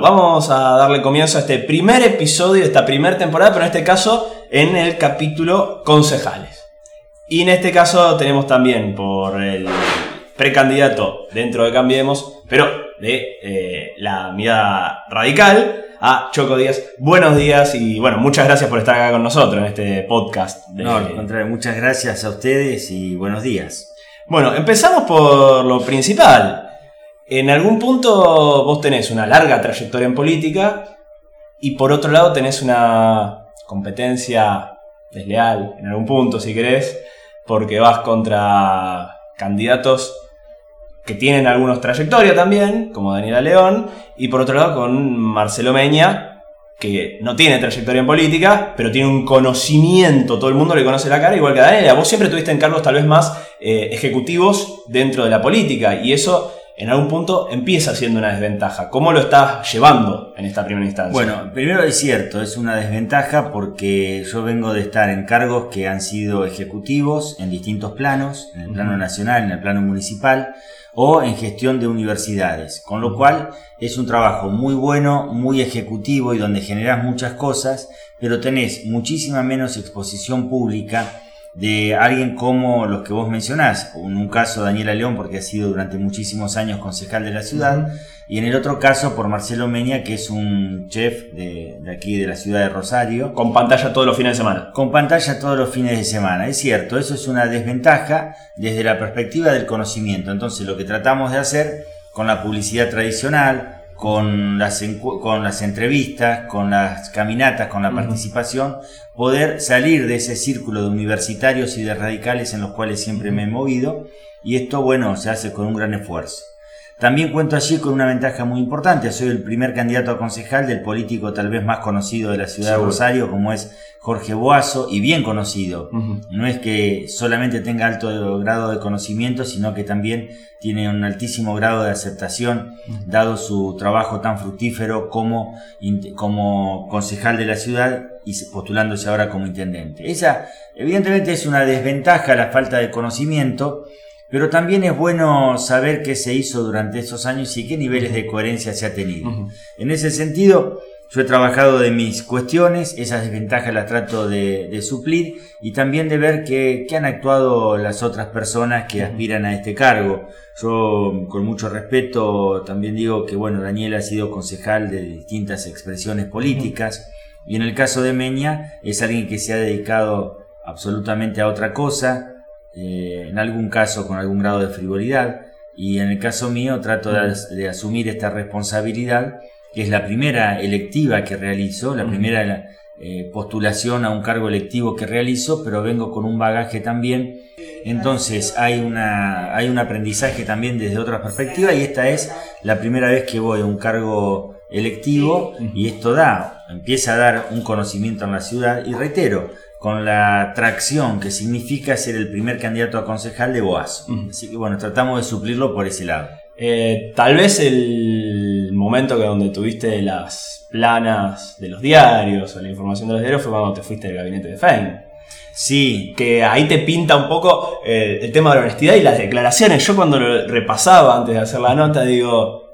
Vamos a darle comienzo a este primer episodio de esta primera temporada, pero en este caso en el capítulo concejales. Y en este caso tenemos también por el precandidato dentro de Cambiemos, pero de eh, la mirada radical, a Choco Díaz. Buenos días y bueno, muchas gracias por estar acá con nosotros en este podcast. No, al contrario, muchas gracias a ustedes y buenos días. Bueno, empezamos por lo principal. En algún punto vos tenés una larga trayectoria en política y por otro lado tenés una competencia desleal, en algún punto si querés, porque vas contra candidatos que tienen algunos trayectoria también, como Daniela León, y por otro lado con Marcelo Meña, que no tiene trayectoria en política, pero tiene un conocimiento, todo el mundo le conoce la cara, igual que Daniela. Vos siempre tuviste en cargos tal vez más eh, ejecutivos dentro de la política, y eso en algún punto empieza siendo una desventaja. ¿Cómo lo estás llevando en esta primera instancia? Bueno, primero es cierto, es una desventaja porque yo vengo de estar en cargos que han sido ejecutivos en distintos planos, en el plano nacional, en el plano municipal o en gestión de universidades, con lo cual es un trabajo muy bueno, muy ejecutivo y donde generas muchas cosas, pero tenés muchísima menos exposición pública de alguien como los que vos mencionás, en un caso Daniela León porque ha sido durante muchísimos años concejal de la ciudad, y en el otro caso por Marcelo Meña que es un chef de, aquí de la ciudad de Rosario. Con pantalla todos los fines de semana. Con pantalla todos los fines de semana, es cierto, eso es una desventaja desde la perspectiva del conocimiento, entonces lo que tratamos de hacer con la publicidad tradicional, con las, con las entrevistas, con las caminatas, con la participación, poder salir de ese círculo de universitarios y de radicales en los cuales siempre me he movido. Y esto, bueno, se hace con un gran esfuerzo. También cuento allí con una ventaja muy importante. Soy el primer candidato a concejal del político tal vez más conocido de la ciudad de Rosario, como es Jorge Boazo, y bien conocido. No es que solamente tenga alto grado de conocimiento, sino que también tiene un altísimo grado de aceptación, dado su trabajo tan fructífero como, como concejal de la ciudad y postulándose ahora como intendente. Esa, evidentemente, es una desventaja la falta de conocimiento pero también es bueno saber qué se hizo durante esos años y qué niveles de coherencia se ha tenido. En ese sentido, yo he trabajado de mis cuestiones, esas desventajas las trato de, suplir y también de ver qué han actuado las otras personas que aspiran a este cargo. Yo con mucho respeto también digo que bueno, Daniel ha sido concejal de distintas expresiones políticas y en el caso de Meña es alguien que se ha dedicado absolutamente a otra cosa, eh, en algún caso con algún grado de frivolidad, y en el caso mío trato de, asumir esta responsabilidad, que es la primera electiva que realizo, la primera eh, postulación a un cargo electivo que realizo, pero vengo con un bagaje también. Entonces hay, una, hay un aprendizaje también desde otra perspectiva y esta es la primera vez que voy a un cargo electivo y esto da, empieza a dar un conocimiento en la ciudad y reitero, con la tracción que significa ser el primer candidato a concejal de Boazo. Así que bueno, tratamos de suplirlo por ese lado. Eh, tal vez el momento que donde tuviste las planas de los diarios o la información de los diarios fue cuando te fuiste del gabinete de Fein. Sí. Que ahí te pinta un poco eh, el tema de la honestidad y las declaraciones. Yo cuando lo repasaba antes de hacer la nota digo,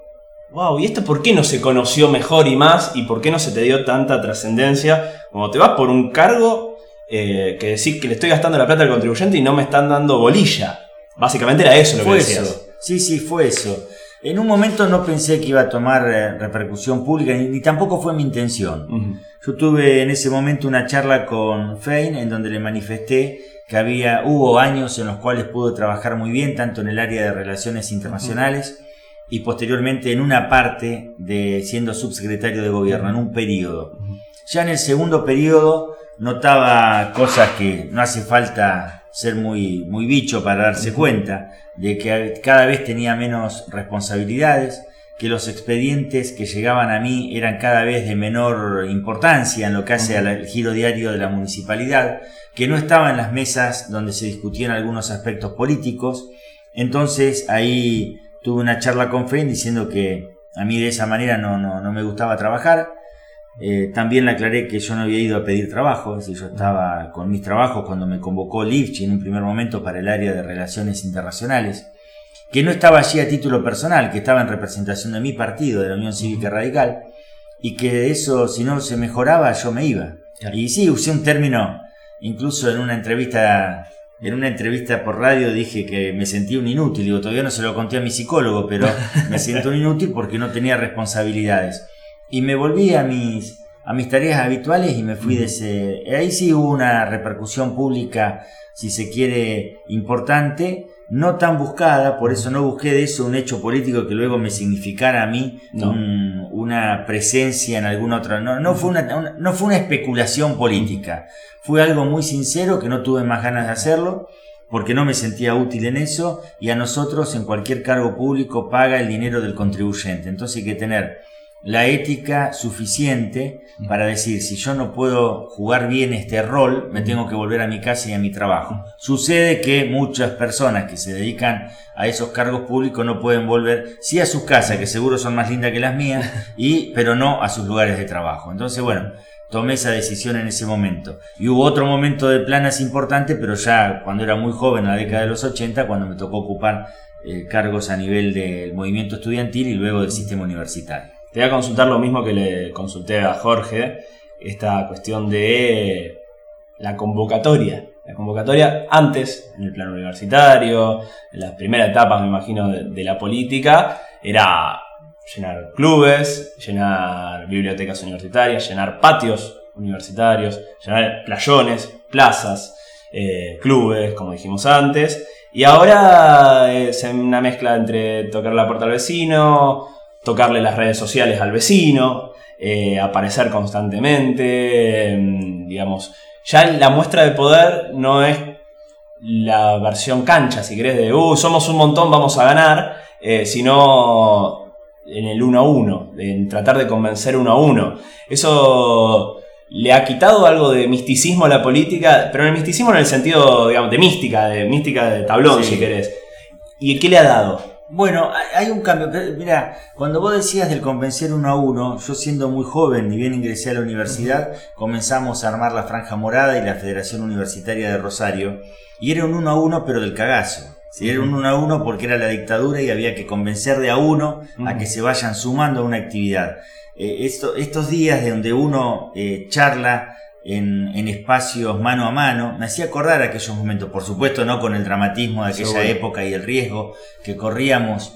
wow, ¿y esto por qué no se conoció mejor y más? ¿Y por qué no se te dio tanta trascendencia? Como te vas por un cargo eh, que decir que le estoy gastando la plata al contribuyente y no me están dando bolilla. Básicamente era eso lo que decías. Sí, sí, fue eso. En un momento no pensé que iba a tomar eh, repercusión pública, ni, tampoco fue mi intención. Yo tuve en ese momento una charla con Fein en donde le manifesté que había, hubo años en los cuales pude trabajar muy bien, tanto en el área de relaciones internacionales y posteriormente en una parte de siendo subsecretario de gobierno, en un periodo. Ya en el segundo periodo notaba cosas que no hace falta ser muy, muy bicho para darse cuenta, de que cada vez tenía menos responsabilidades, que los expedientes que llegaban a mí eran cada vez de menor importancia en lo que hace al giro diario de la municipalidad, que no estaba en las mesas donde se discutían algunos aspectos políticos. Entonces ahí tuve una charla con Fein diciendo que a mí de esa manera no, no, no me gustaba trabajar, eh, también le aclaré que yo no había ido a pedir trabajo, es yo estaba con mis trabajos cuando me convocó Lifchi en un primer momento para el área de relaciones internacionales, que no estaba allí a título personal, que estaba en representación de mi partido, de la Unión Cívica Radical, y que eso, si no se mejoraba, yo me iba. Y sí, usé un término, incluso en una entrevista en una entrevista por radio dije que me sentía un inútil. Digo, todavía no se lo conté a mi psicólogo, pero me siento un inútil porque no tenía responsabilidades. Y me volví a mis, a mis tareas habituales y me fui de ese... Ahí sí hubo una repercusión pública, si se quiere, importante, no tan buscada, por eso no busqué de eso un hecho político que luego me significara a mí una presencia en alguna otra... No, no, fue una, no fue una especulación política, fue algo muy sincero que no tuve más ganas de hacerlo porque no me sentía útil en eso y a nosotros en cualquier cargo público paga el dinero del contribuyente. Entonces hay que tener la ética suficiente para decir, si yo no puedo jugar bien este rol, me tengo que volver a mi casa y a mi trabajo. Sucede que muchas personas que se dedican a esos cargos públicos no pueden volver, sí a sus casas, que seguro son más lindas que las mías, y, pero no a sus lugares de trabajo. Entonces, bueno, tomé esa decisión en ese momento. Y hubo otro momento de planas importante, pero ya cuando era muy joven, en la década de los 80, cuando me tocó ocupar eh, cargos a nivel del movimiento estudiantil y luego del sistema universitario. Te voy a consultar lo mismo que le consulté a Jorge, esta cuestión de la convocatoria. La convocatoria antes, en el plano universitario, en las primeras etapas, me imagino, de, la política, era llenar clubes, llenar bibliotecas universitarias, llenar patios universitarios, llenar playones, plazas, eh, clubes, como dijimos antes. Y ahora es una mezcla entre tocar la puerta al vecino, tocarle las redes sociales al vecino, eh, aparecer constantemente, em, digamos, ya la muestra de poder no es la versión cancha, si querés, de, uh, somos un montón, vamos a ganar, eh, sino en el uno a uno, en tratar de convencer uno a uno. Eso le ha quitado algo de misticismo a la política, pero el misticismo en el sentido, digamos, de mística, de mística de tablón, si querés. ¿Y qué le ha dado? Bueno, hay un cambio. Mira, cuando vos decías del convencer uno a uno, yo siendo muy joven, ni bien ingresé a la universidad, comenzamos a armar la Franja Morada y la Federación Universitaria de Rosario, y era un uno a uno, pero del cagazo. Era un uno a uno porque era la dictadura y había que convencer de a uno a que se vayan sumando a una actividad. Eh, estos días de donde uno eh, charla en, espacios mano a mano, me hacía acordar aquellos momentos, por supuesto no con el dramatismo de aquella época y el riesgo que corríamos.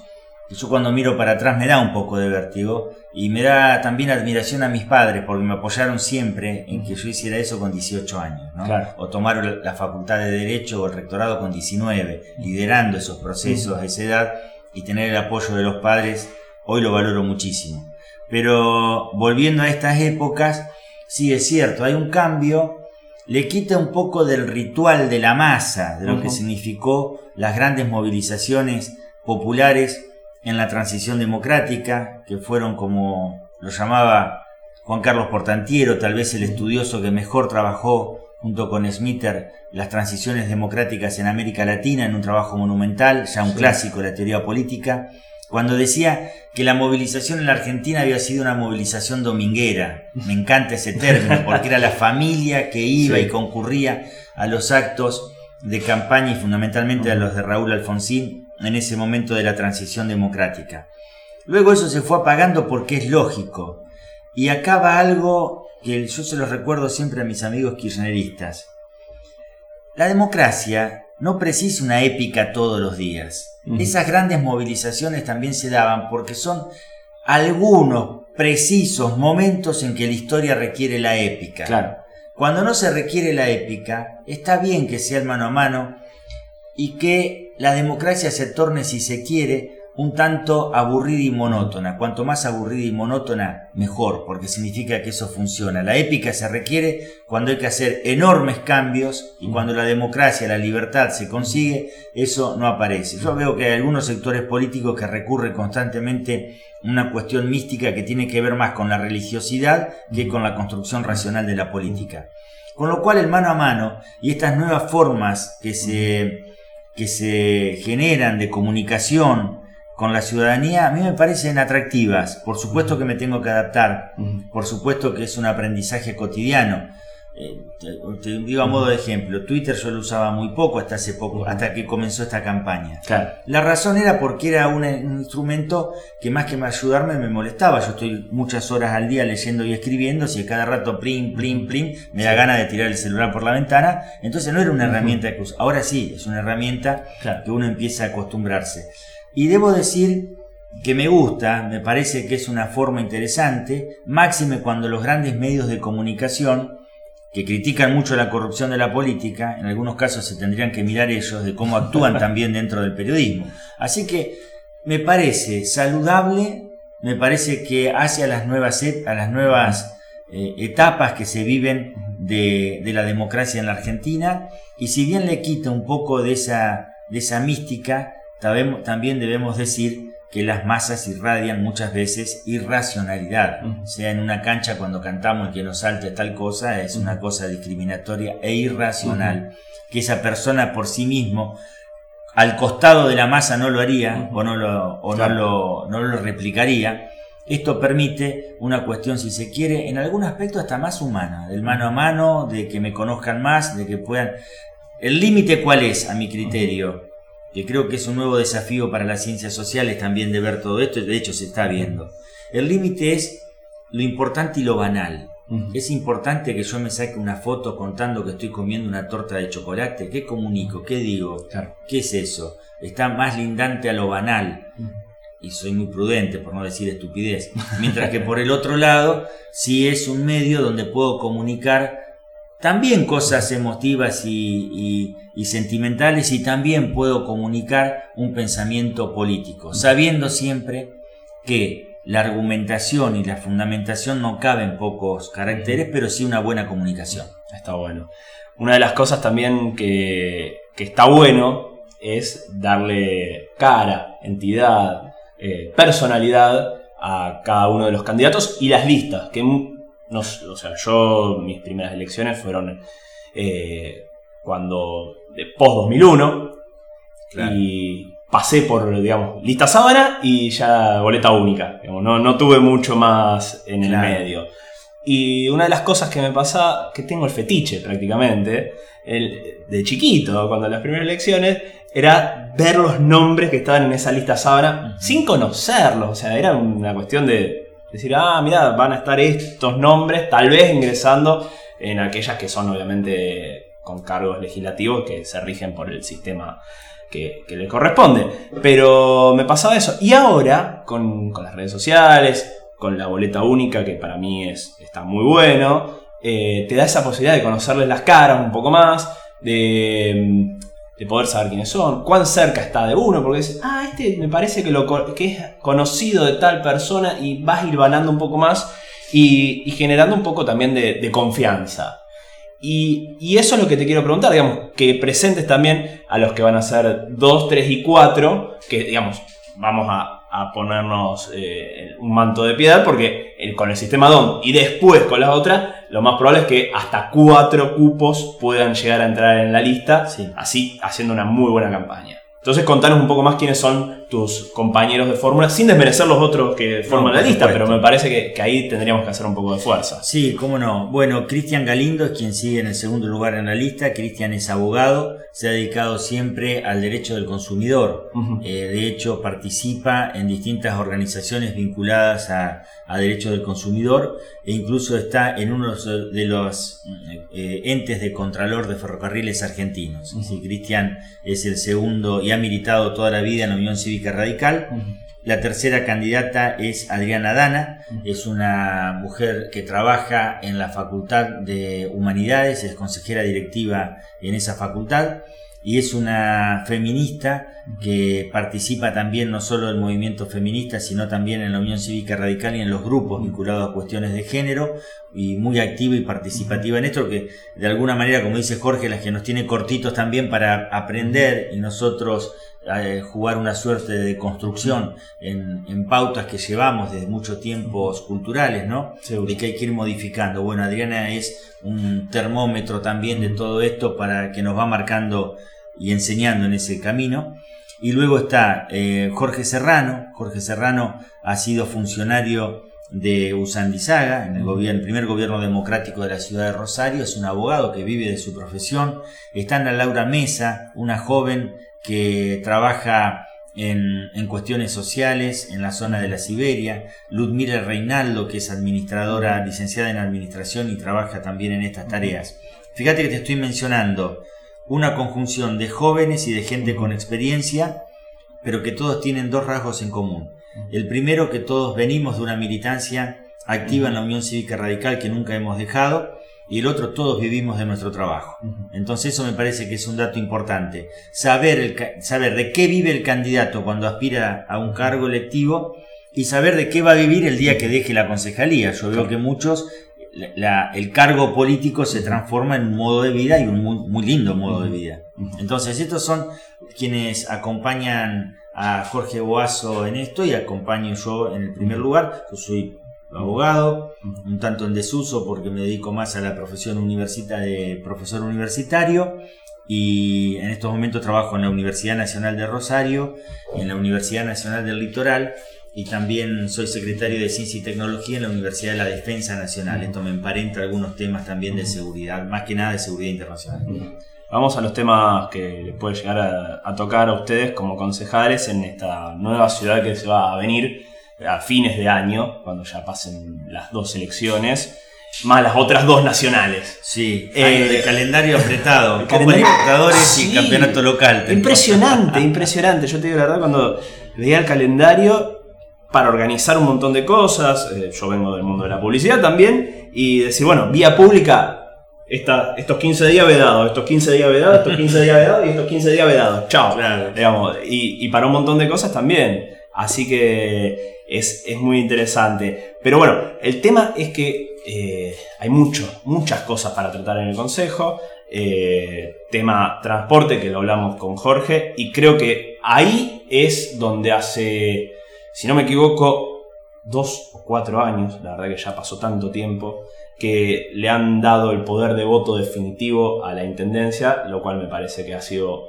Yo cuando miro para atrás me da un poco de vértigo y me da también admiración a mis padres porque me apoyaron siempre en que yo hiciera eso con 18 años, ¿no? o tomar la facultad de Derecho o el rectorado con 19, liderando esos procesos a esa edad y tener el apoyo de los padres, hoy lo valoro muchísimo. Pero volviendo a estas épocas, sí es cierto, hay un cambio, le quita un poco del ritual de la masa, de lo que significó las grandes movilizaciones populares en la transición democrática, que fueron como lo llamaba Juan Carlos Portantiero, tal vez el estudioso que mejor trabajó junto con Smither las transiciones democráticas en América Latina en un trabajo monumental, ya un clásico de la teoría política, cuando decía que la movilización en la Argentina había sido una movilización dominguera. Me encanta ese término, porque era la familia que iba y concurría a los actos de campaña y fundamentalmente a los de Raúl Alfonsín en ese momento de la transición democrática. Luego eso se fue apagando porque es lógico. Y acaba algo que yo se lo recuerdo siempre a mis amigos kirchneristas. La democracia no precisa una épica todos los días. Esas grandes movilizaciones también se daban porque son algunos precisos momentos en que la historia requiere la épica. Claro. Cuando no se requiere la épica, está bien que sea el mano a mano y que la democracia se torne, si se quiere, un tanto aburrida y monótona. Cuanto más aburrida y monótona, mejor, porque significa que eso funciona. La épica se requiere cuando hay que hacer enormes cambios y cuando la democracia, la libertad se consigue, eso no aparece. Yo veo que hay algunos sectores políticos que recurren constantemente a una cuestión mística que tiene que ver más con la religiosidad que con la construcción racional de la política. Con lo cual el mano a mano y estas nuevas formas que se, que se generan de comunicación, con la ciudadanía a mí me parecen atractivas. Por supuesto que me tengo que adaptar, por supuesto que es un aprendizaje cotidiano. eh, te, digo a modo de ejemplo, Twitter yo lo usaba muy poco hasta hace poco, hasta que comenzó esta campaña. La razón era porque era un, instrumento que más que me ayudarme me molestaba. Yo estoy muchas horas al día leyendo y escribiendo, si cada rato plim, plim, plim, me da ganas de tirar el celular por la ventana. Entonces no era una herramienta que Ahora sí, es una herramienta que uno empieza a acostumbrarse. Y debo decir que me gusta, me parece que es una forma interesante, máxime cuando los grandes medios de comunicación que critican mucho la corrupción de la política, en algunos casos se tendrían que mirar ellos de cómo actúan también dentro del periodismo. Así que me parece saludable, me parece que hacia las nuevas, a las nuevas eh, etapas que se viven de, la democracia en la Argentina, y si bien le quita un poco de esa, de esa mística, también debemos decir que las masas irradian muchas veces irracionalidad. O sea, en una cancha cuando cantamos que nos salte tal cosa es una cosa discriminatoria e irracional. Que esa persona por sí mismo al costado de la masa no lo haría o, no lo, o no, lo, no lo replicaría. Esto permite una cuestión, si se quiere, en algún aspecto hasta más humana, del mano a mano, de que me conozcan más, de que puedan... ¿El límite cuál es, a mi criterio? Que creo que es un nuevo desafío para las ciencias sociales también de ver todo esto, de hecho se está viendo. El límite es lo importante y lo banal. Es importante que yo me saque una foto contando que estoy comiendo una torta de chocolate. ¿Qué comunico? ¿Qué digo? ¿Qué es eso? Está más lindante a lo banal. Y soy muy prudente por no decir estupidez. Mientras que por el otro lado, si es un medio donde puedo comunicar también cosas emotivas y, sentimentales y también puedo comunicar un pensamiento político, sabiendo siempre que la argumentación y la fundamentación no caben pocos caracteres, pero sí una buena comunicación. Está bueno. Una de las cosas también que, está bueno es darle cara, entidad, eh, personalidad a cada uno de los candidatos y las listas, que no, o sea, yo, mis primeras elecciones fueron eh, cuando, de post-2001, y pasé por, digamos, lista sábana y ya boleta única. no, no, tuve mucho más en el medio. Y una de las cosas que me pasa, que tengo el fetiche prácticamente, el, de chiquito, cuando las primeras elecciones, era ver los nombres que estaban en esa lista sábana sin conocerlos. O sea, era una cuestión de Decir, ah, mira, van a estar estos nombres, tal vez ingresando en aquellas que son obviamente con cargos legislativos que se rigen por el sistema que, le corresponde. Pero me pasaba eso. Y ahora, con, las redes sociales, con la boleta única, que para mí es, está muy bueno, eh, te da esa posibilidad de conocerles las caras un poco más, de de poder saber quiénes son, cuán cerca está de uno, porque dices, ah, este me parece que, lo, que es conocido de tal persona y vas hilvanando un poco más y, generando un poco también de, confianza. Y, eso es lo que te quiero preguntar, digamos, que presentes también a los que van a ser 2, 3 y 4, que digamos, vamos a, a ponernos eh, un manto de piedad porque con el sistema DOM y después con la otra, lo más probable es que hasta cuatro cupos puedan llegar a entrar en la lista, así haciendo una muy buena campaña. Entonces contanos un poco más quiénes son tus compañeros de fórmula, sin desmerecer los otros que forman la lista, pero me parece que, ahí tendríamos que hacer un poco de fuerza. Sí, cómo no. Bueno, Cristian Galindo es quien sigue en el segundo lugar en la lista. Cristian es abogado, se ha dedicado siempre al derecho del consumidor. Eh, de hecho, participa en distintas organizaciones vinculadas a, a derecho del consumidor e incluso está en uno de los eh, entes de contralor de ferrocarriles argentinos. Cristian es el segundo y ha militado toda la vida en la Unión Cívica Radical. La tercera candidata es Adriana Dana, es una mujer que trabaja en la Facultad de Humanidades, es consejera directiva en esa facultad y es una feminista que participa también no solo del movimiento feminista, sino también en la Unión Cívica Radical y en los grupos vinculados a cuestiones de género, y muy activa y participativa en esto, que de alguna manera, como dice Jorge, las que nos tiene cortitos también para aprender y nosotros eh, jugar una suerte de construcción en, pautas que llevamos desde muchos tiempos culturales, ¿no? De que hay que ir modificando. Bueno, Adriana es un termómetro también de todo esto para que nos va marcando y enseñando en ese camino. Y luego está eh, Jorge Serrano. Jorge Serrano ha sido funcionario de Usandizaga, en el, gobierno, primer gobierno democrático de la ciudad de Rosario, es un abogado que vive de su profesión. Está Ana Laura Mesa, una joven que trabaja en, en, cuestiones sociales en la zona de la Siberia. Ludmila Reinaldo, que es administradora, licenciada en administración y trabaja también en estas tareas. Fíjate que te estoy mencionando una conjunción de jóvenes y de gente con experiencia, pero que todos tienen dos rasgos en común. El primero, que todos venimos de una militancia activa en la Unión Cívica Radical que nunca hemos dejado, y el otro, todos vivimos de nuestro trabajo. Entonces eso me parece que es un dato importante. Saber, el, saber de qué vive el candidato cuando aspira a un cargo electivo y saber de qué va a vivir el día que deje la concejalía. Yo veo que muchos, el cargo político se transforma en un modo de vida y un muy, muy lindo modo de vida. Entonces estos son quienes acompañan a Jorge Boazo en esto y acompaño yo en el primer lugar. Yo soy abogado, un tanto en desuso porque me dedico más a la profesión universitaria de profesor universitario. Y en estos momentos trabajo en la Universidad Nacional de Rosario, en la Universidad Nacional del Litoral y también soy secretario de Ciencia y Tecnología en la Universidad de la Defensa Nacional. Esto me emparenta algunos temas también de seguridad, más que nada de seguridad internacional. Vamos a los temas que les puede llegar a, tocar a ustedes como concejales en esta nueva ciudad que se va a venir a fines de año, cuando ya pasen las dos elecciones, más las otras dos nacionales. Sí, eh, de calendario apretado, Copa Libertadores y campeonato local. Impresionante, impresionante. Yo te digo la verdad, cuando veía el calendario para organizar un montón de cosas, eh, yo vengo del mundo de la publicidad también, y decir, bueno, vía pública, estos 15 días vedados, estos 15 días vedados, estos 15 días vedados y estos 15 días vedados. Chao. Digamos, y, para un montón de cosas también. Así que es, muy interesante. Pero bueno, el tema es que eh, hay mucho, muchas cosas para tratar en el Consejo. Eh, tema transporte, que lo hablamos con Jorge, y creo que ahí es donde hace, si no me equivoco, dos o cuatro años, la verdad que ya pasó tanto tiempo, que le han dado el poder de voto definitivo a la Intendencia, lo cual me parece que ha sido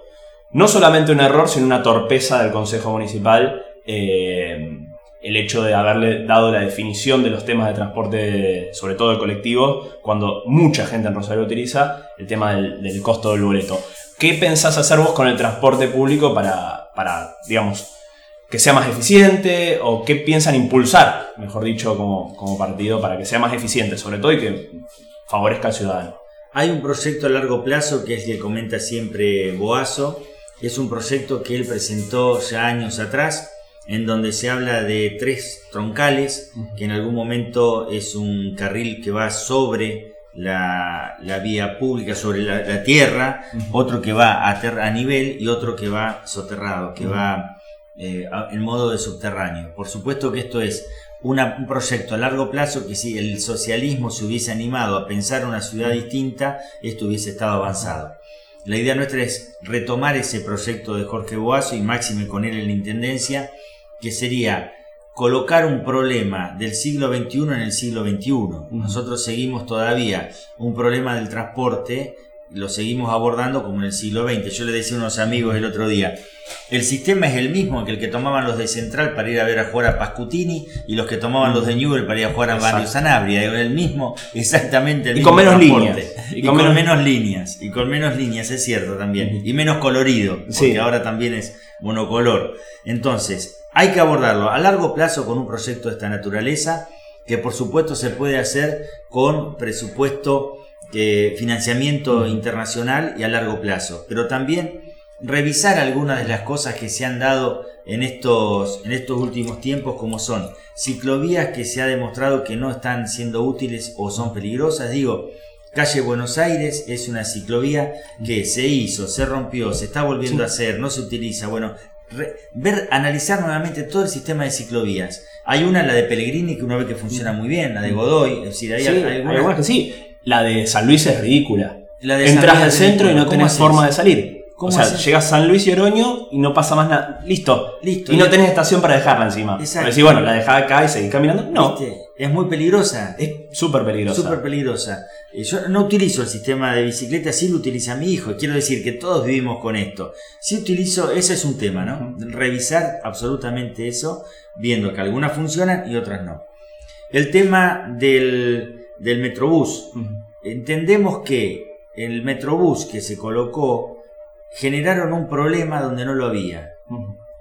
no solamente un error, sino una torpeza del Consejo Municipal. Eh, el hecho de haberle dado la definición de los temas de transporte, sobre todo de colectivo, cuando mucha gente en Rosario utiliza el tema del, costo del boleto. ¿Qué pensás hacer vos con el transporte público para, para digamos, que sea más eficiente o qué piensan impulsar, mejor dicho, como, como partido para que sea más eficiente, sobre todo y que favorezca al ciudadano. Hay un proyecto a largo plazo que es el que comenta siempre Boazo, es un proyecto que él presentó ya años atrás, en donde se habla de tres troncales, que en algún momento es un carril que va sobre la, vía pública, sobre la, tierra, otro que va a, a nivel y otro que va soterrado, que va eh, en modo de subterráneo. Por supuesto que esto es un proyecto a largo plazo que si el socialismo se hubiese animado a pensar una ciudad distinta, esto hubiese estado avanzado. La idea nuestra es retomar ese proyecto de Jorge Boazo y máxime con él en la Intendencia, que sería colocar un problema del siglo XXI en el siglo XXI. Nosotros seguimos todavía un problema del transporte, lo seguimos abordando como en el siglo XX. Yo le decía a unos amigos el otro día, el sistema es el mismo que el que tomaban los de Central para ir a ver a jugar a Pascutini y los que tomaban los de Newell para ir a jugar a Barrio Sanabria. El mismo, exactamente el mismo. Y con menos líneas. Y, con, menos... líneas. Y con menos líneas, es cierto también. Y menos colorido, porque ahora también es monocolor. Entonces, hay que abordarlo a largo plazo con un proyecto de esta naturaleza, que por supuesto se puede hacer con presupuesto, eh, financiamiento internacional y a largo plazo. Pero también revisar algunas de las cosas que se han dado en estos, en estos últimos tiempos, como son ciclovías que se ha demostrado que no están siendo útiles o son peligrosas. Digo, Calle Buenos Aires es una ciclovía que se hizo, se rompió, se está volviendo a hacer, no se utiliza. Bueno, ver, analizar nuevamente todo el sistema de ciclovías. Hay una, la de Pellegrini, que uno ve que funciona muy bien, la de Godoy, es decir, hay, algunas... que sí. La de San Luis es ridícula. Entras al centro y no tenés forma de salir o sea, llegas a San Luis y Oroño y no pasa más nada. Listo. Listo. Y no tenés estación para dejarla encima. Exacto. Decir, bueno, la dejás acá y seguís caminando. No. Es muy peligrosa. Es súper peligrosa. Súper peligrosa. Eh, yo no utilizo el sistema de bicicleta, sí lo utiliza mi hijo. Quiero decir que todos vivimos con esto. Sí utilizo, ese es un tema, ¿no? Revisar absolutamente eso, viendo que algunas funcionan y otras no. El tema del, del Metrobús. Entendemos que el Metrobús que se colocó generaron un problema donde no lo había.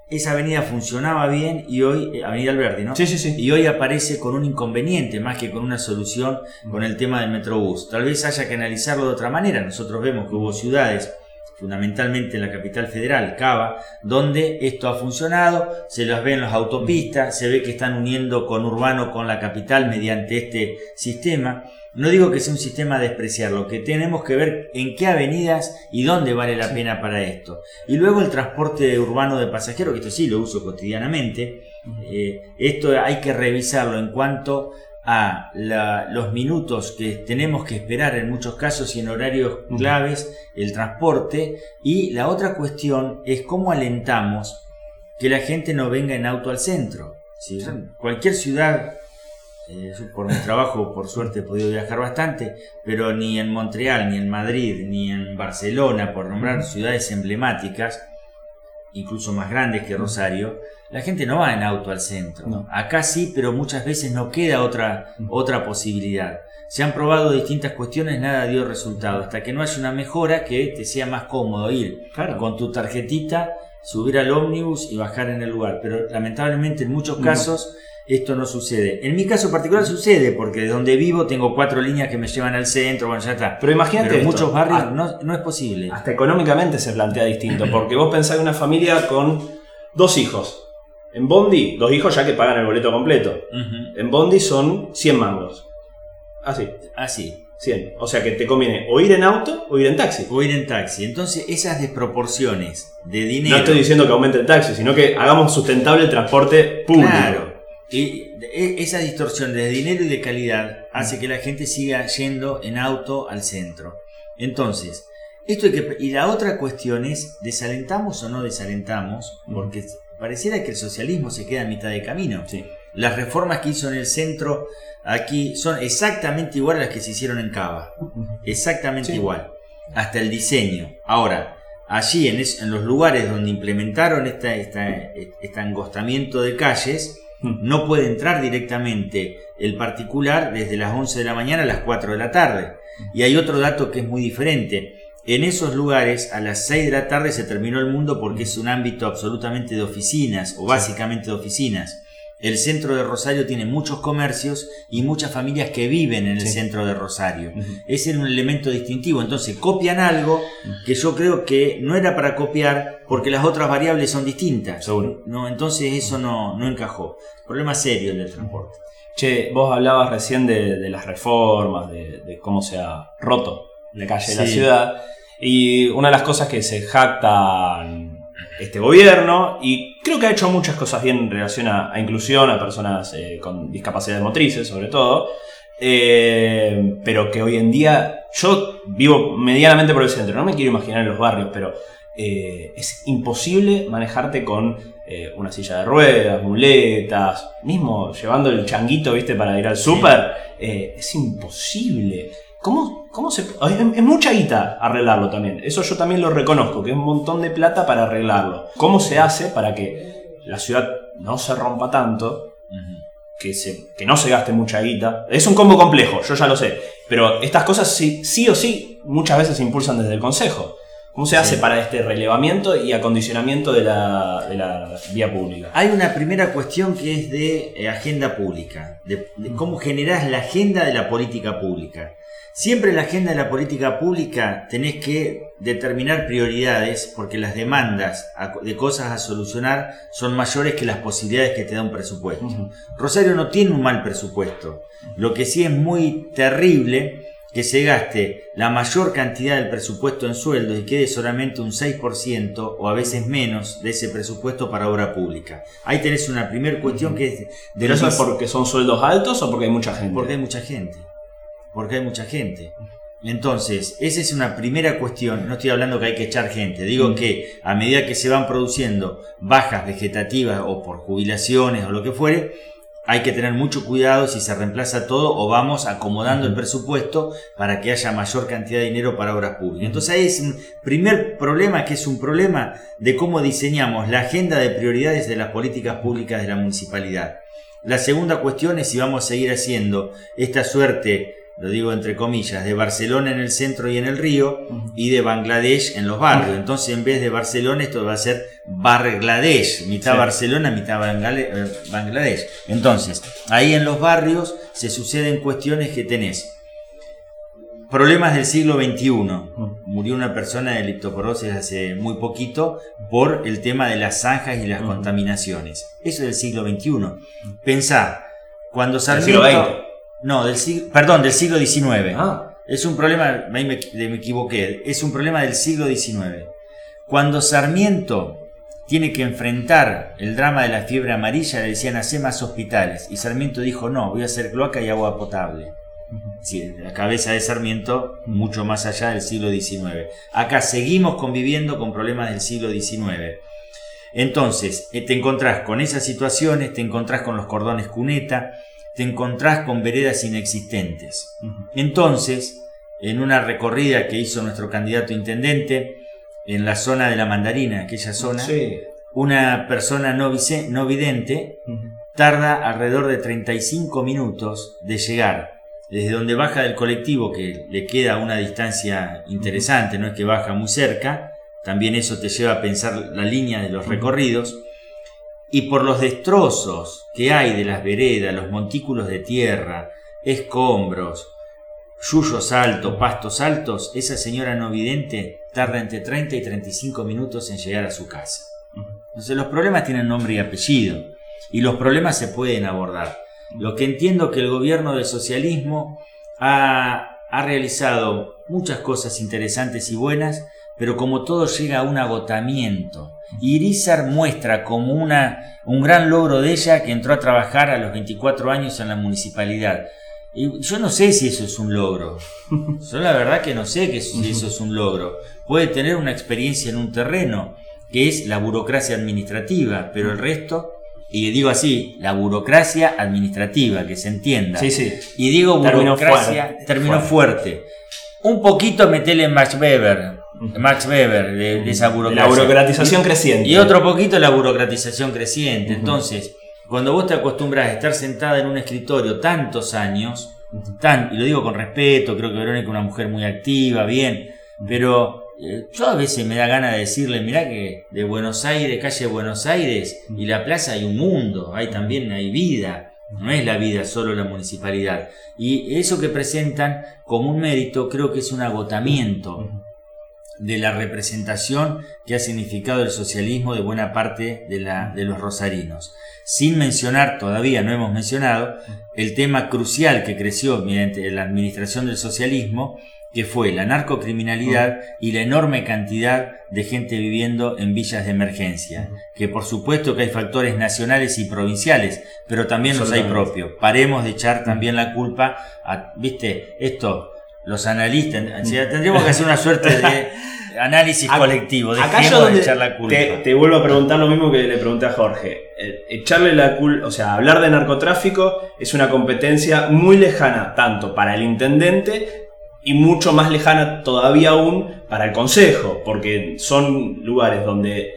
Esa avenida funcionaba bien y hoy, eh, Avenida Alberdi, ¿no? Sí, sí, sí. Y hoy aparece con un inconveniente más que con una solución con el tema del Metrobús. Tal vez haya que analizarlo de otra manera. Nosotros vemos que hubo ciudades fundamentalmente en la capital federal, Cava, donde esto ha funcionado, se las ve en las autopistas, se ve que están uniendo con Urbano con la capital mediante este sistema. No digo que sea un sistema a despreciar, lo que tenemos que ver en qué avenidas y dónde vale la pena para esto. Y luego el transporte urbano de pasajeros, que esto sí lo uso cotidianamente, eh, esto hay que revisarlo en cuanto a los minutos que tenemos que esperar en muchos casos y en horarios claves el transporte. Y la otra cuestión es cómo alentamos que la gente no venga en auto al centro. Cualquier ciudad, eh, por mi trabajo por suerte he podido viajar bastante, pero ni en Montreal, ni en Madrid, ni en Barcelona, por nombrar ciudades emblemáticas, incluso más grandes que Rosario, la gente no va en auto al centro. Acá sí, pero muchas veces no queda otra, otra posibilidad. Se han probado distintas cuestiones, nada dio resultado. Hasta que no haya una mejora que te sea más cómodo ir con tu tarjetita, subir al ómnibus y bajar en el lugar. Pero lamentablemente en muchos casos esto no sucede. En mi caso particular sucede, porque de donde vivo tengo cuatro líneas que me llevan al centro, bueno, ya está. Pero imagínate. en muchos barrios no, no, es posible. Hasta económicamente se plantea distinto, porque vos pensás en una familia con dos hijos. En Bondi, dos hijos ya que pagan el boleto completo. En Bondi son 100 mangos. Así. Así. 100. O sea que te conviene o ir en auto o ir en taxi. O ir en taxi. Entonces, esas desproporciones de dinero. No estoy diciendo que aumente el taxi, sino que hagamos sustentable el transporte público. Claro. Y esa distorsión de dinero y de calidad hace que la gente siga yendo en auto al centro. Entonces, esto hay que, y la otra cuestión es, ¿desalentamos o no desalentamos? Porque pareciera que el socialismo se queda a mitad de camino. Las reformas que hizo en el centro aquí son exactamente igual a las que se hicieron en Cava. Exactamente igual. Hasta el diseño. Ahora, allí en, en los lugares donde implementaron este esta, angostamiento de calles, no puede entrar directamente el particular desde las 11 de la mañana a las 4 de la tarde. Y hay otro dato que es muy diferente. En esos lugares, a las 6 de la tarde se terminó el mundo porque es un ámbito absolutamente de oficinas, o básicamente de oficinas. El centro de Rosario tiene muchos comercios y muchas familias que viven en el centro de Rosario. Ese era un elemento distintivo. Entonces copian algo que yo creo que no era para copiar porque las otras variables son distintas. ¿no? Entonces eso no, no encajó. Problema serio el del transporte. Che, vos hablabas recién de, las reformas, de, cómo se ha roto la calle de la ciudad. Y una de las cosas que se jactan este gobierno, y creo que ha hecho muchas cosas bien en relación a, inclusión, a personas eh, con discapacidades motrices sobre todo, eh, pero que hoy en día yo vivo medianamente por el centro, no me quiero imaginar en los barrios, pero eh, es imposible manejarte con una silla de ruedas, muletas, mismo llevando el changuito, viste, para ir al súper, es imposible. ¿Cómo, cómo se.? Es, mucha guita arreglarlo también. Eso yo también lo reconozco, que es un montón de plata para arreglarlo. ¿Cómo se hace para que la ciudad no se rompa tanto? Que, se, que no se gaste mucha guita. Es un combo complejo, yo ya lo sé. Pero estas cosas sí, sí o sí muchas veces se impulsan desde el Consejo. ¿Cómo se hace para este relevamiento y acondicionamiento de la, vía pública? Hay una primera cuestión que es de eh, agenda pública, de, cómo generás la agenda de la política pública. Siempre en la agenda de la política pública tenés que determinar prioridades porque las demandas de cosas a solucionar son mayores que las posibilidades que te da un presupuesto. Rosario no tiene un mal presupuesto. Lo que sí es muy terrible que se gaste la mayor cantidad del presupuesto en sueldos y quede solamente un 6% o a veces menos de ese presupuesto para obra pública. Ahí tenés una primera cuestión que es... De ¿Pero eso es porque son sueldos altos o porque hay mucha gente? Porque hay mucha gente porque hay mucha gente. Entonces, esa es una primera cuestión. No estoy hablando que hay que echar gente. Digo mm. que a medida que se van produciendo bajas vegetativas o por jubilaciones o lo que fuere, hay que tener mucho cuidado si se reemplaza todo o vamos acomodando el presupuesto para que haya mayor cantidad de dinero para obras públicas. Entonces ahí es un primer problema que es un problema de cómo diseñamos la agenda de prioridades de las políticas públicas de la municipalidad. La segunda cuestión es si vamos a seguir haciendo esta suerte, lo digo entre comillas, de Barcelona en el centro y en el río y de Bangladesh en los barrios. Entonces en vez de Barcelona esto va a ser Bangladesh, mitad Barcelona, mitad eh, Bangladesh. Entonces, ahí en los barrios se suceden cuestiones que tenés Problemas del siglo XXI. Murió una persona de leptoporosis hace muy poquito por el tema de las zanjas y las contaminaciones. Eso es del siglo XXI. Pensá, cuando Sarmiento... No, del siglo, perdón, del siglo XIX. Ah. Es un problema, me, me, equivoqué, es un problema del siglo XIX. Cuando Sarmiento tiene que enfrentar el drama de la fiebre amarilla, le decían, hacer más hospitales. Y Sarmiento dijo, no, voy a hacer cloaca y agua potable la cabeza de Sarmiento mucho más allá del siglo XIX. Acá seguimos conviviendo con problemas del siglo XIX. Entonces, eh, te encontrás con esas situaciones, te encontrás con los cordones cuneta, te encontrás con veredas inexistentes. Entonces, en una recorrida que hizo nuestro candidato intendente, en la zona de la mandarina, aquella zona, una persona no, vidente tarda alrededor de 35 minutos de llegar. Desde donde baja del colectivo, que le queda una distancia interesante, no es que baja muy cerca, también eso te lleva a pensar la línea de los recorridos, y por los destrozos que hay de las veredas, los montículos de tierra, escombros, yuyos altos, pastos altos, esa señora no vidente tarda entre 30 y 35 minutos en llegar a su casa. Entonces los problemas tienen nombre y apellido, y los problemas se pueden abordar. Lo que entiendo que el gobierno del socialismo ha, realizado muchas cosas interesantes y buenas, pero como todo llega a un agotamiento. Irizar muestra como una, un gran logro de ella que entró a trabajar a los 24 años en la municipalidad. Y yo no sé si eso es un logro. Yo la verdad que no sé que si eso es un logro. Puede tener una experiencia en un terreno, que es la burocracia administrativa, pero el resto y digo así, la burocracia administrativa, que se entienda. Sí, sí. Y digo burocracia, terminó fuerte. Un poquito metele en Max Weber, Max Weber, de, esa burocracia. La burocratización creciente. Y otro poquito la burocratización creciente. Entonces, cuando vos te acostumbras a estar sentada en un escritorio tantos años, tan, y lo digo con respeto, creo que Verónica es una mujer muy activa, bien, pero eh, yo a veces me da ganas de decirle, mirá que de Buenos Aires, calle Buenos Aires y la plaza hay un mundo, hay también hay vida, no es la vida solo la municipalidad. Y eso que presentan como un mérito creo que es un agotamiento de la representación que ha significado el socialismo de buena parte de, la, de los rosarinos. Sin mencionar, todavía no hemos mencionado, el tema crucial que creció mediante la administración del socialismo, que fue la narcocriminalidad y la enorme cantidad de gente viviendo en villas de emergencia, que por supuesto que hay factores nacionales y provinciales, pero también los hay propios. Paremos de echar también la culpa a, viste, esto, los analistas, tendríamos que hacer una suerte de análisis colectivo, dejemos de echar la culpa. Te, vuelvo a preguntar lo mismo que le pregunté a Jorge. Eh, echarle la culpa, o sea, hablar de narcotráfico es una competencia muy lejana, tanto para el intendente y mucho más lejana todavía aún para el Consejo, porque son lugares donde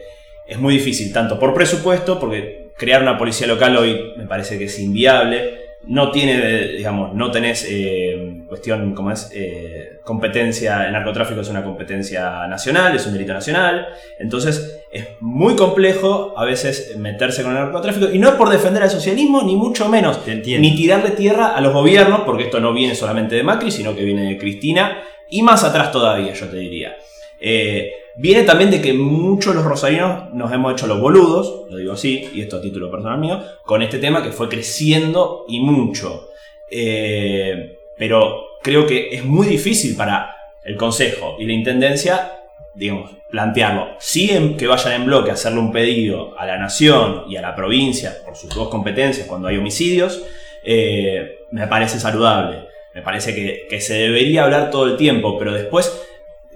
es muy difícil, tanto por presupuesto, porque crear una policía local hoy me parece que es inviable, no tiene, digamos, no tenés eh, cuestión como es eh, competencia, el narcotráfico es una competencia nacional, es un delito nacional, entonces es muy complejo a veces meterse con el narcotráfico y no es por defender al socialismo ni mucho menos, ni tirarle tierra a los gobiernos, porque esto no viene solamente de Macri, sino que viene de Cristina y más atrás todavía, yo te diría. Eh, Viene también de que muchos los rosarinos nos hemos hecho los boludos, lo digo así, y esto a título personal mío, con este tema que fue creciendo y mucho. Eh, pero creo que es muy difícil para el Consejo y la Intendencia, digamos, plantearlo. Sí que vayan en bloque a hacerle un pedido a la Nación y a la provincia por sus dos competencias cuando hay homicidios, eh, me parece saludable. Me parece que se debería hablar todo el tiempo, pero después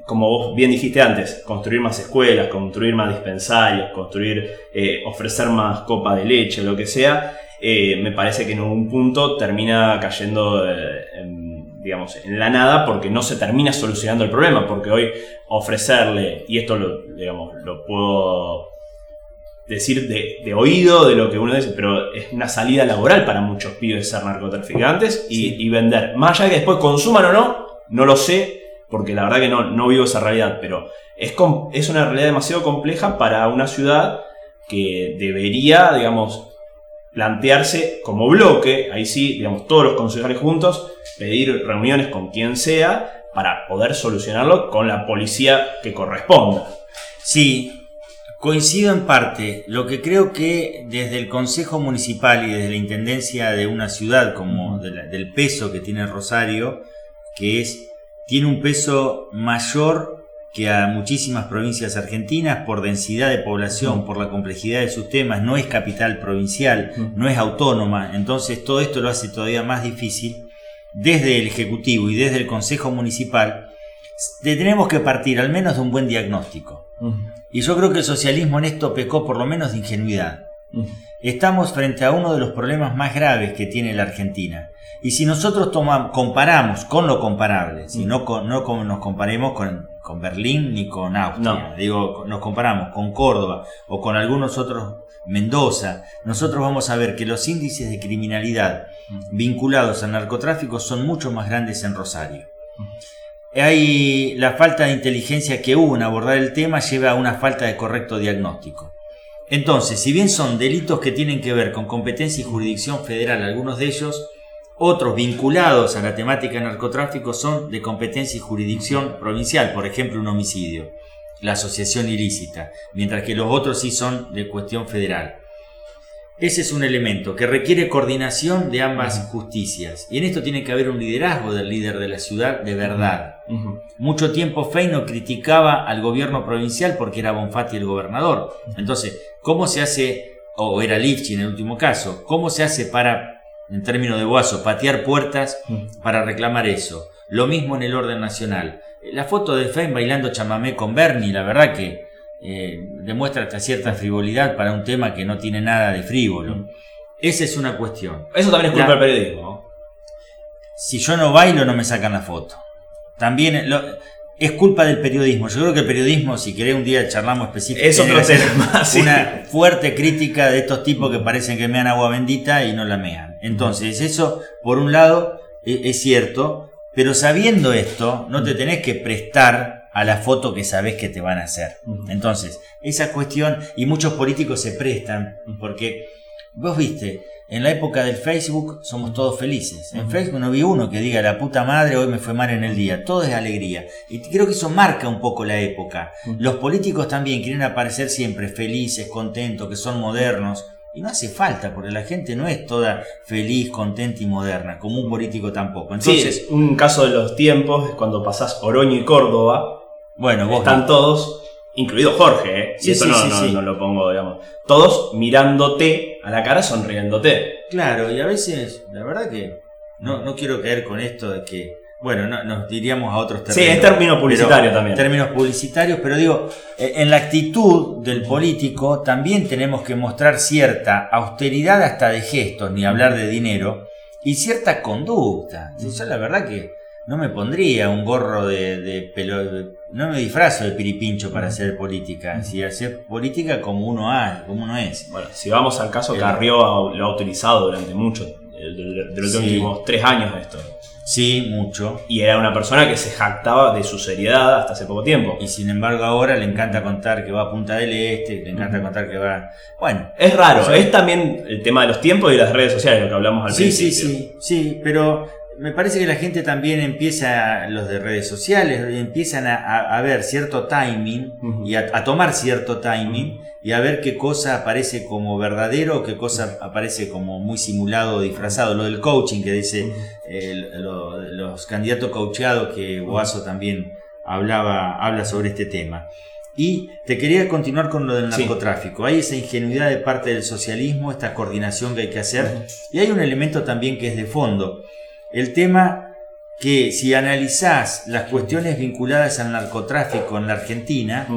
como vos bien dijiste antes, construir más escuelas, construir más dispensarios, construir, eh, ofrecer más copa de leche, lo que sea, eh, me parece que en un punto termina cayendo eh, en, digamos, en la nada porque no se termina solucionando el problema, porque hoy ofrecerle, y esto lo, digamos, lo puedo decir de, oído de lo que uno dice, pero es una salida laboral para muchos pibes ser narcotraficantes y, vender. Más allá de que después consuman o no, no lo sé, porque la verdad que no, no vivo esa realidad, pero es, es una realidad demasiado compleja para una ciudad que debería, digamos, plantearse como bloque, ahí sí, digamos, todos los concejales juntos, pedir reuniones con quien sea para poder solucionarlo con la policía que corresponda. Sí, coincido en parte. Lo que creo que desde el Consejo Municipal y desde la Intendencia de una ciudad, como del peso que tiene Rosario, que es, tiene un peso mayor que a muchísimas provincias argentinas por densidad de población, por la complejidad de sus temas, no es capital provincial, no es autónoma, entonces todo esto lo hace todavía más difícil desde el Ejecutivo y desde el Consejo Municipal, tenemos que partir al menos de un buen diagnóstico. Y yo creo que el socialismo en esto pecó por lo menos de ingenuidad. Estamos frente a uno de los problemas más graves que tiene la Argentina. Y si nosotros tomamos, comparamos con lo comparable, si no, no nos comparemos con, con, Berlín ni con Austria, digo, nos comparamos con Córdoba o con algunos otros, Mendoza, nosotros vamos a ver que los índices de criminalidad vinculados al narcotráfico son mucho más grandes en Rosario. Hay la falta de inteligencia que hubo en abordar el tema lleva a una falta de correcto diagnóstico. Entonces, si bien son delitos que tienen que ver con competencia y jurisdicción federal, algunos de ellos, otros vinculados a la temática narcotráfico son de competencia y jurisdicción provincial, por ejemplo, un homicidio, la asociación ilícita, mientras que los otros sí son de cuestión federal. Ese es un elemento que requiere coordinación de ambas justicias. Y en esto tiene que haber un liderazgo del líder de la ciudad de verdad. Mucho tiempo Feino criticaba al gobierno provincial porque era Bonfatti el gobernador. Entonces, ¿cómo se hace, o era Lifchi en el último caso, cómo se hace para, en términos de Boazo, patear puertas para reclamar eso? Lo mismo en el orden nacional. La foto de Fein bailando chamamé con Bernie, la verdad que eh, demuestra hasta cierta frivolidad para un tema que no tiene nada de frívolo. Esa es una cuestión. Eso también es culpa del periodismo. Si yo no bailo, no me sacan la foto. También es culpa del periodismo. Yo creo que el periodismo, si querés un día charlamos específicamente, es una fuerte crítica de estos tipos que parecen que mean agua bendita y no la mean. Entonces, eso, por un lado, e, es cierto, pero sabiendo esto, no te tenés que prestar a la foto que sabes que te van a hacer. Entonces, esa cuestión, y muchos políticos se prestan, porque vos viste, en la época del Facebook somos todos felices. En Facebook no vi uno que diga la puta madre hoy me fue mal en el día. Todo es alegría. Y creo que eso marca un poco la época. Los políticos también quieren aparecer siempre felices, contentos, que son modernos. Y no hace falta, porque la gente no es toda feliz, contenta y moderna, como un político tampoco. Entonces, un caso de los tiempos es cuando pasás Oroño y Córdoba, bueno, vos están todos, incluido Jorge, ¿eh? Sí, eso no, lo pongo, digamos. Todos mirándote a la cara, sonriéndote. Claro, y a veces, la verdad que no, no quiero caer con esto de que, bueno, nos diríamos a otros términos. Sí, es término publicitario también. Términos publicitarios, pero digo, eh, en la actitud del político también tenemos que mostrar cierta austeridad hasta de gestos, ni hablar de dinero, y cierta conducta. Yo la verdad que no me pondría un gorro de, de pelo, no me disfrazo de piripincho para hacer política, si hacer política como uno ha, como uno es. Bueno, si vamos al caso, Carrió lo ha utilizado durante mucho, de, los últimos tres años esto. Sí, mucho. Y era una persona que se jactaba de su seriedad hasta hace poco tiempo. Y sin embargo ahora le encanta contar que va a Punta del Este, le encanta contar que va... Bueno. Es raro, es también el tema de los tiempos y las redes sociales, lo que hablamos al principio. Sí, sí, sí, pero me parece que la gente también empieza, los de redes sociales, empiezan a, ver cierto timing y a, tomar cierto timing y a ver qué cosa aparece como verdadero, qué cosa aparece como muy simulado o disfrazado. Lo del coaching que dice los candidatos coacheados que Boazo también hablaba, habla sobre este tema. Y te quería continuar con lo del narcotráfico. Hay esa ingenuidad de parte del socialismo, esta coordinación que hay que hacer. Y hay un elemento también que es de fondo el tema que si analizás las cuestiones vinculadas al narcotráfico en la Argentina,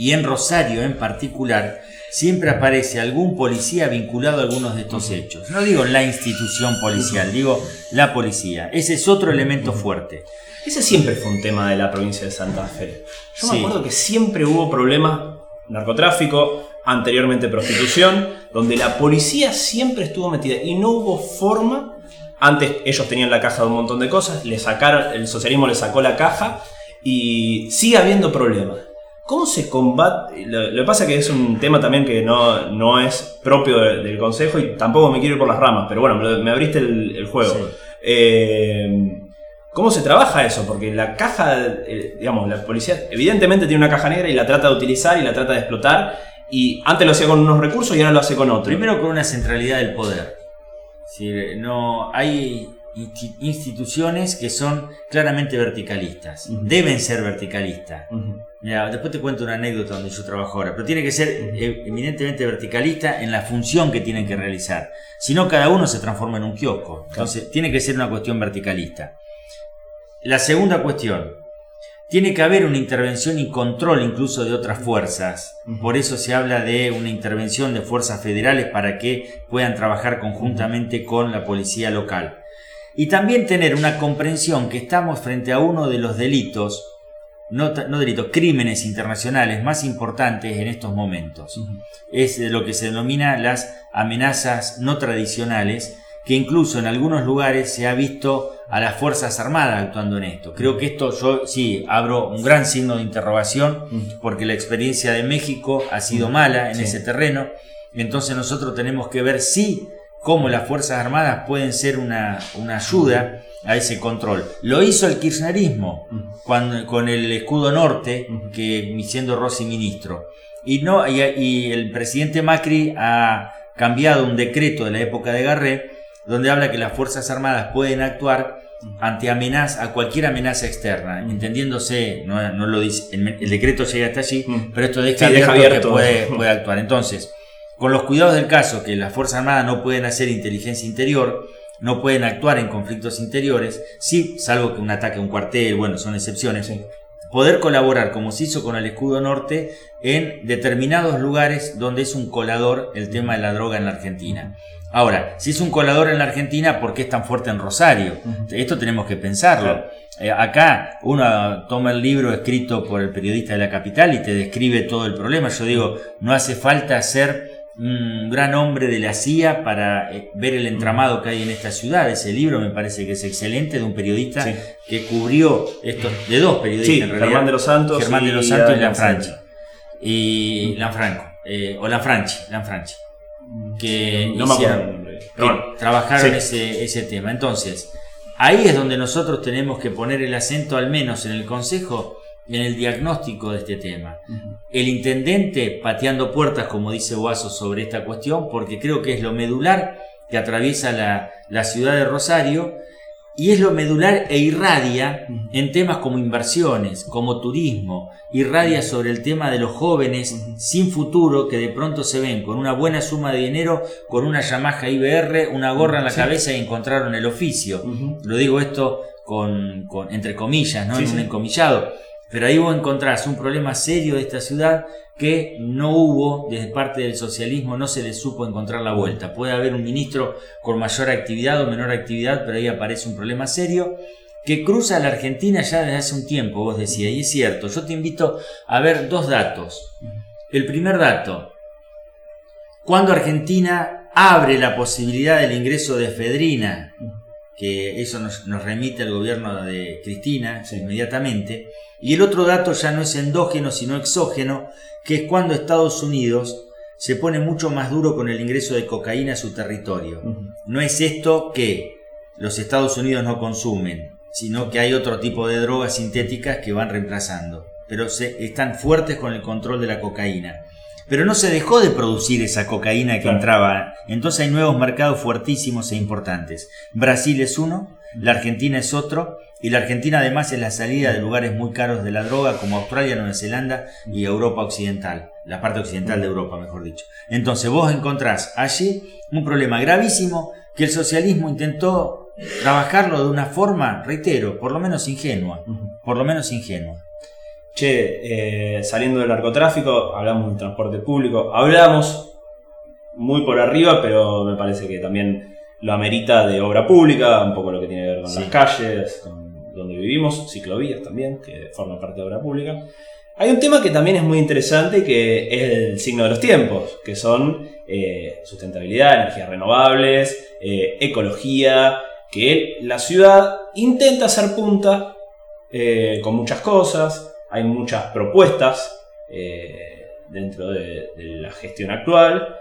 y en Rosario en particular, siempre aparece algún policía vinculado a algunos de estos hechos. No digo la institución policial, digo la policía. Ese es otro elemento fuerte. Ese siempre fue un tema de la provincia de Santa Fe. Yo me acuerdo que siempre hubo problemas, narcotráfico, anteriormente prostitución, donde la policía siempre estuvo metida y no hubo forma. Antes ellos tenían la caja de un montón de cosas, le sacaron, el socialismo le sacó la caja y sigue habiendo problemas. ¿Cómo se combate? Lo, que pasa es que es un tema también que no, no es propio del, Consejo y tampoco me quiero ir por las ramas, pero bueno, me, abriste el, juego. Eh, ¿Cómo se trabaja eso? Porque la caja, eh, digamos, la policía evidentemente tiene una caja negra y la trata de utilizar y la trata de explotar. Y antes lo hacía con unos recursos y ahora lo hace con otros. Primero con una centralidad del poder. No, hay instituciones que son claramente verticalistas. Deben ser verticalistas. después te cuento una anécdota donde yo trabajo ahora, pero tiene que ser eh, eminentemente verticalista en la función que tienen que realizar. Si no, cada uno se transforma en un kiosco. Entonces, tiene que ser una cuestión verticalista. La segunda cuestión, tiene que haber una intervención y control incluso de otras fuerzas. Por eso se habla de una intervención de fuerzas federales para que puedan trabajar conjuntamente con la policía local. Y también tener una comprensión que estamos frente a uno de los delitos, no, delitos, crímenes internacionales más importantes en estos momentos. Es lo que se denomina las amenazas no tradicionales que incluso en algunos lugares se ha visto a las Fuerzas Armadas actuando en esto. Creo que esto yo sí abro un gran signo de interrogación porque la experiencia de México ha sido mala en ese terreno. Entonces nosotros tenemos que ver si cómo las Fuerzas Armadas pueden ser una, ayuda a ese control. Lo hizo el kirchnerismo cuando, con el escudo norte, que siendo Rossi ministro. Y, no, y el presidente Macri ha cambiado un decreto de la época de Garré donde habla que las Fuerzas Armadas pueden actuar ante amenaza, a cualquier amenaza externa, entendiéndose, no, lo dice, el, decreto llega hasta allí, pero esto deja, abierto, que puede, puede actuar. Entonces, con los cuidados del caso, que las Fuerzas Armadas no pueden hacer inteligencia interior, no pueden actuar en conflictos interiores, sí, salvo que un ataque a un cuartel, bueno, son excepciones, poder colaborar, como se hizo con el escudo norte, en determinados lugares donde es un colador el tema de la droga en la Argentina. Ahora, si es un colador en la Argentina, ¿por qué es tan fuerte en Rosario? Esto tenemos que pensarlo. Eh, acá uno toma el libro escrito por el periodista de la capital y te describe todo el problema. Yo digo, no hace falta ser un gran hombre de la CIA para eh, ver el entramado que hay en esta ciudad. Ese libro me parece que es excelente de un periodista que cubrió estos, de dos periodistas en realidad. Germán de los Santos. Germán de los Santos y, Lanfranchi. Y Lanfranco, eh, o Lanfranchi, Lanfranchi que, no trabajaron ese, ese tema. Entonces, ahí es donde nosotros tenemos que poner el acento, al menos en el Consejo, en el diagnóstico de este tema. El intendente pateando puertas, como dice Guaso, sobre esta cuestión, porque creo que es lo medular que atraviesa la, la ciudad de Rosario y es lo medular e irradia en temas como inversiones, como turismo, irradia sobre el tema de los jóvenes sin futuro que de pronto se ven con una buena suma de dinero, con una Yamaha IBR, una gorra en la cabeza y encontraron el oficio. Lo digo esto con, entre comillas, ¿no? en un encomillado. Pero ahí vos encontrás un problema serio de esta ciudad que no hubo desde parte del socialismo, no se le supo encontrar la vuelta. Puede haber un ministro con mayor actividad o menor actividad, pero ahí aparece un problema serio que cruza la Argentina ya desde hace un tiempo, vos decías, y es cierto. Yo te invito a ver dos datos. El primer dato, cuando Argentina abre la posibilidad del ingreso de efedrina, que eso nos, remite al gobierno de Cristina inmediatamente, y el otro dato ya no es endógeno, sino exógeno, que es cuando Estados Unidos se pone mucho más duro con el ingreso de cocaína a su territorio. No es esto que los Estados Unidos no consumen, sino que hay otro tipo de drogas sintéticas que van reemplazando, pero se, están fuertes con el control de la cocaína. Pero no se dejó de producir esa cocaína que entraba, entonces hay nuevos mercados fuertísimos e importantes. Brasil es uno, la Argentina es otro, y la Argentina además es la salida de lugares muy caros de la droga como Australia, Nueva Zelanda y Europa Occidental, la parte occidental de Europa, mejor dicho. Entonces vos encontrás allí un problema gravísimo que el socialismo intentó trabajarlo de una forma, reitero, por lo menos ingenua, por lo menos ingenua. Che, eh, saliendo del narcotráfico, hablamos del transporte público, hablamos muy por arriba, pero me parece que también lo amerita de obra pública, un poco lo que tiene que ver con las calles, con donde vivimos, ciclovías también, que forman parte de obra pública. Hay un tema que también es muy interesante que es el signo de los tiempos, que son eh, sustentabilidad, energías renovables, eh, ecología, que la ciudad intenta hacer punta eh, con muchas cosas, hay muchas propuestas dentro de, la gestión actual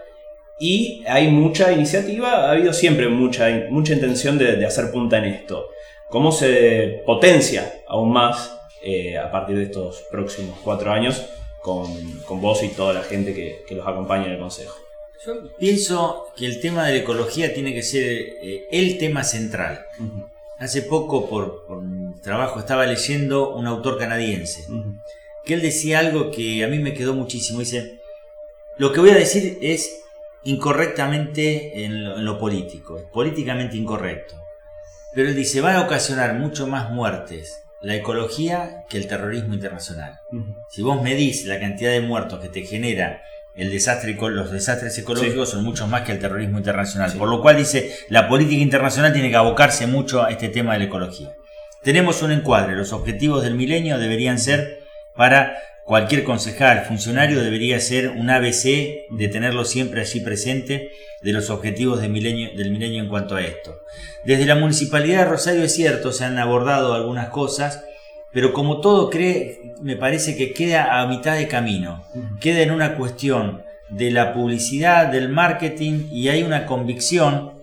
y hay mucha iniciativa, ha habido siempre mucha, mucha intención de hacer punta en esto. ¿Cómo se potencia aún más eh, a partir de estos próximos cuatro años con, vos y toda la gente que, los acompaña en el Consejo. Yo pienso que el tema de la ecología tiene que ser eh, el tema central. Hace poco, por, mi trabajo, estaba leyendo un autor canadiense, que él decía algo que a mí me quedó muchísimo. Dice, lo que voy a decir es incorrectamente en lo, político, es políticamente incorrecto. Pero él dice, va a ocasionar mucho más muertes la ecología que el terrorismo internacional. Si vos medís la cantidad de muertos que te genera el desastre, los desastres ecológicos son muchos más que el terrorismo internacional. Por lo cual dice, la política internacional tiene que abocarse mucho a este tema de la ecología. Tenemos un encuadre, los objetivos del milenio deberían ser para cualquier concejal, funcionario, debería ser un ABC de tenerlo siempre allí presente de los objetivos del milenio, del milenio en cuanto a esto. Desde la Municipalidad de Rosario es cierto, se han abordado algunas cosas, pero como todo cree, me parece que queda a mitad de camino, queda en una cuestión de la publicidad, del marketing y hay una convicción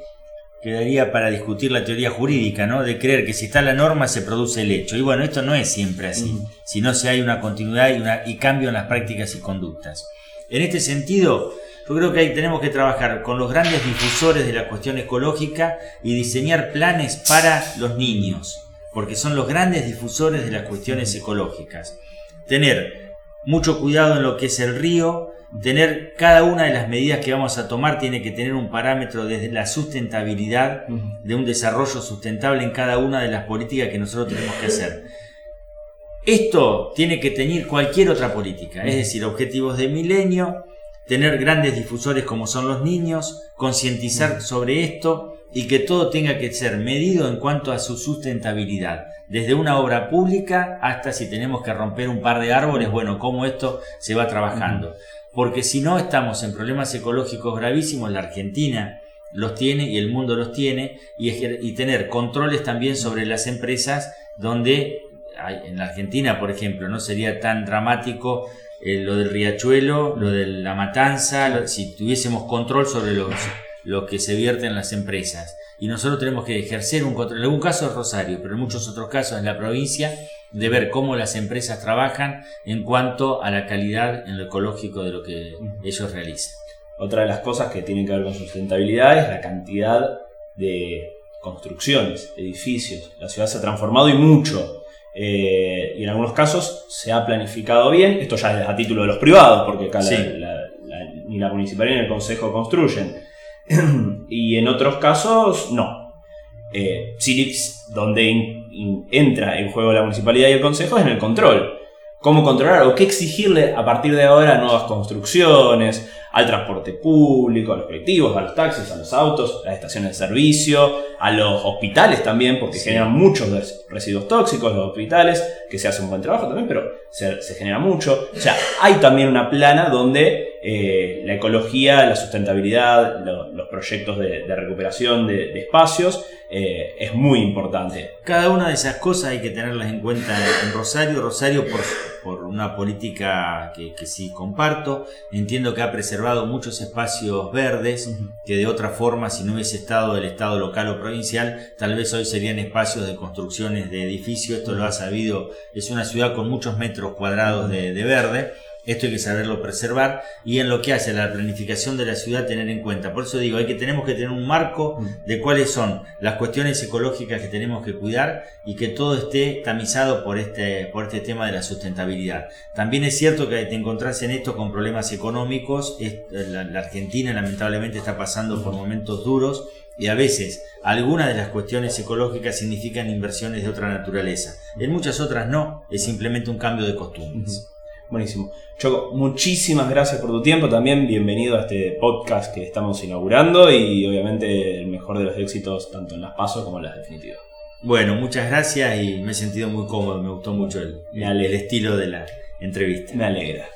quedaría para discutir la teoría jurídica, ¿no? De creer que si está la norma se produce el hecho. Y bueno, esto no es siempre así, sino si hay una continuidad y, una, y cambio en las prácticas y conductas. En este sentido, yo creo que ahí tenemos que trabajar con los grandes difusores de la cuestión ecológica y diseñar planes para los niños, porque son los grandes difusores de las cuestiones ecológicas. Tener mucho cuidado en lo que es el río, tener cada una de las medidas que vamos a tomar tiene que tener un parámetro desde la sustentabilidad, de un desarrollo sustentable en cada una de las políticas que nosotros tenemos que hacer. Esto tiene que tener cualquier otra política, es decir, objetivos de milenio, tener grandes difusores como son los niños, concientizar sobre esto y que todo tenga que ser medido en cuanto a su sustentabilidad. Desde una obra pública hasta si tenemos que romper un par de árboles, bueno, cómo esto se va trabajando. Porque si no estamos en problemas ecológicos gravísimos, la Argentina los tiene y el mundo los tiene, y, tener controles también sobre las empresas donde en la Argentina, por ejemplo, no sería tan dramático eh, lo del riachuelo, lo de la matanza, si tuviésemos control sobre los, lo que se vierte en las empresas. Y nosotros tenemos que ejercer un control, en algún caso es Rosario, pero en muchos otros casos en la provincia, de ver cómo las empresas trabajan en cuanto a la calidad en lo ecológico de lo que ellos realizan. Otra de las cosas que tienen que ver con sustentabilidad es la cantidad de construcciones, edificios. La ciudad se ha transformado y mucho. Eh, y en algunos casos se ha planificado bien, esto ya es a título de los privados, porque acá ni la municipalidad ni el consejo construyen. y en otros casos no. Eh, donde entra en juego la municipalidad y el consejo es en el control. ¿Cómo controlar o qué exigirle a partir de ahora a nuevas construcciones, al transporte público, a los colectivos, a los taxis, a los autos, a las estaciones de servicio, a los hospitales también, porque generan muchos residuos tóxicos los hospitales, que se hace un buen trabajo también, pero se, genera mucho. O sea, hay también una plana donde eh, la ecología, la sustentabilidad, los proyectos de, recuperación de, espacios eh, es muy importante. Cada una de esas cosas hay que tenerlas en cuenta en Rosario. Rosario, por, por una política que, que sí comparto, entiendo que ha preservado muchos espacios verdes que de otra forma, si no hubiese estado el Estado local o provincial, tal vez hoy serían espacios de construcciones de edificios. Esto lo ha sabido, es una ciudad con muchos metros cuadrados de verde esto hay que saberlo preservar y en lo que hace a la planificación de la ciudad tener en cuenta. Por eso digo, hay que, tenemos que tener un marco mm. de cuáles son las cuestiones ecológicas que tenemos que cuidar y que todo esté tamizado por este, por este tema de la sustentabilidad. También es cierto que te encontrás en esto con problemas económicos. La, la Argentina lamentablemente está pasando por momentos duros y a veces algunas de las cuestiones ecológicas significan inversiones de otra naturaleza. En muchas otras no, es simplemente un cambio de costumbres. Buenísimo. Choco, muchísimas gracias por tu tiempo. También bienvenido a este podcast que estamos inaugurando y obviamente el mejor de los éxitos tanto en las pasos como en las definitivas. Bueno, muchas gracias y me he sentido muy cómodo. Me gustó mucho el, el estilo de la, entrevista. Me alegra.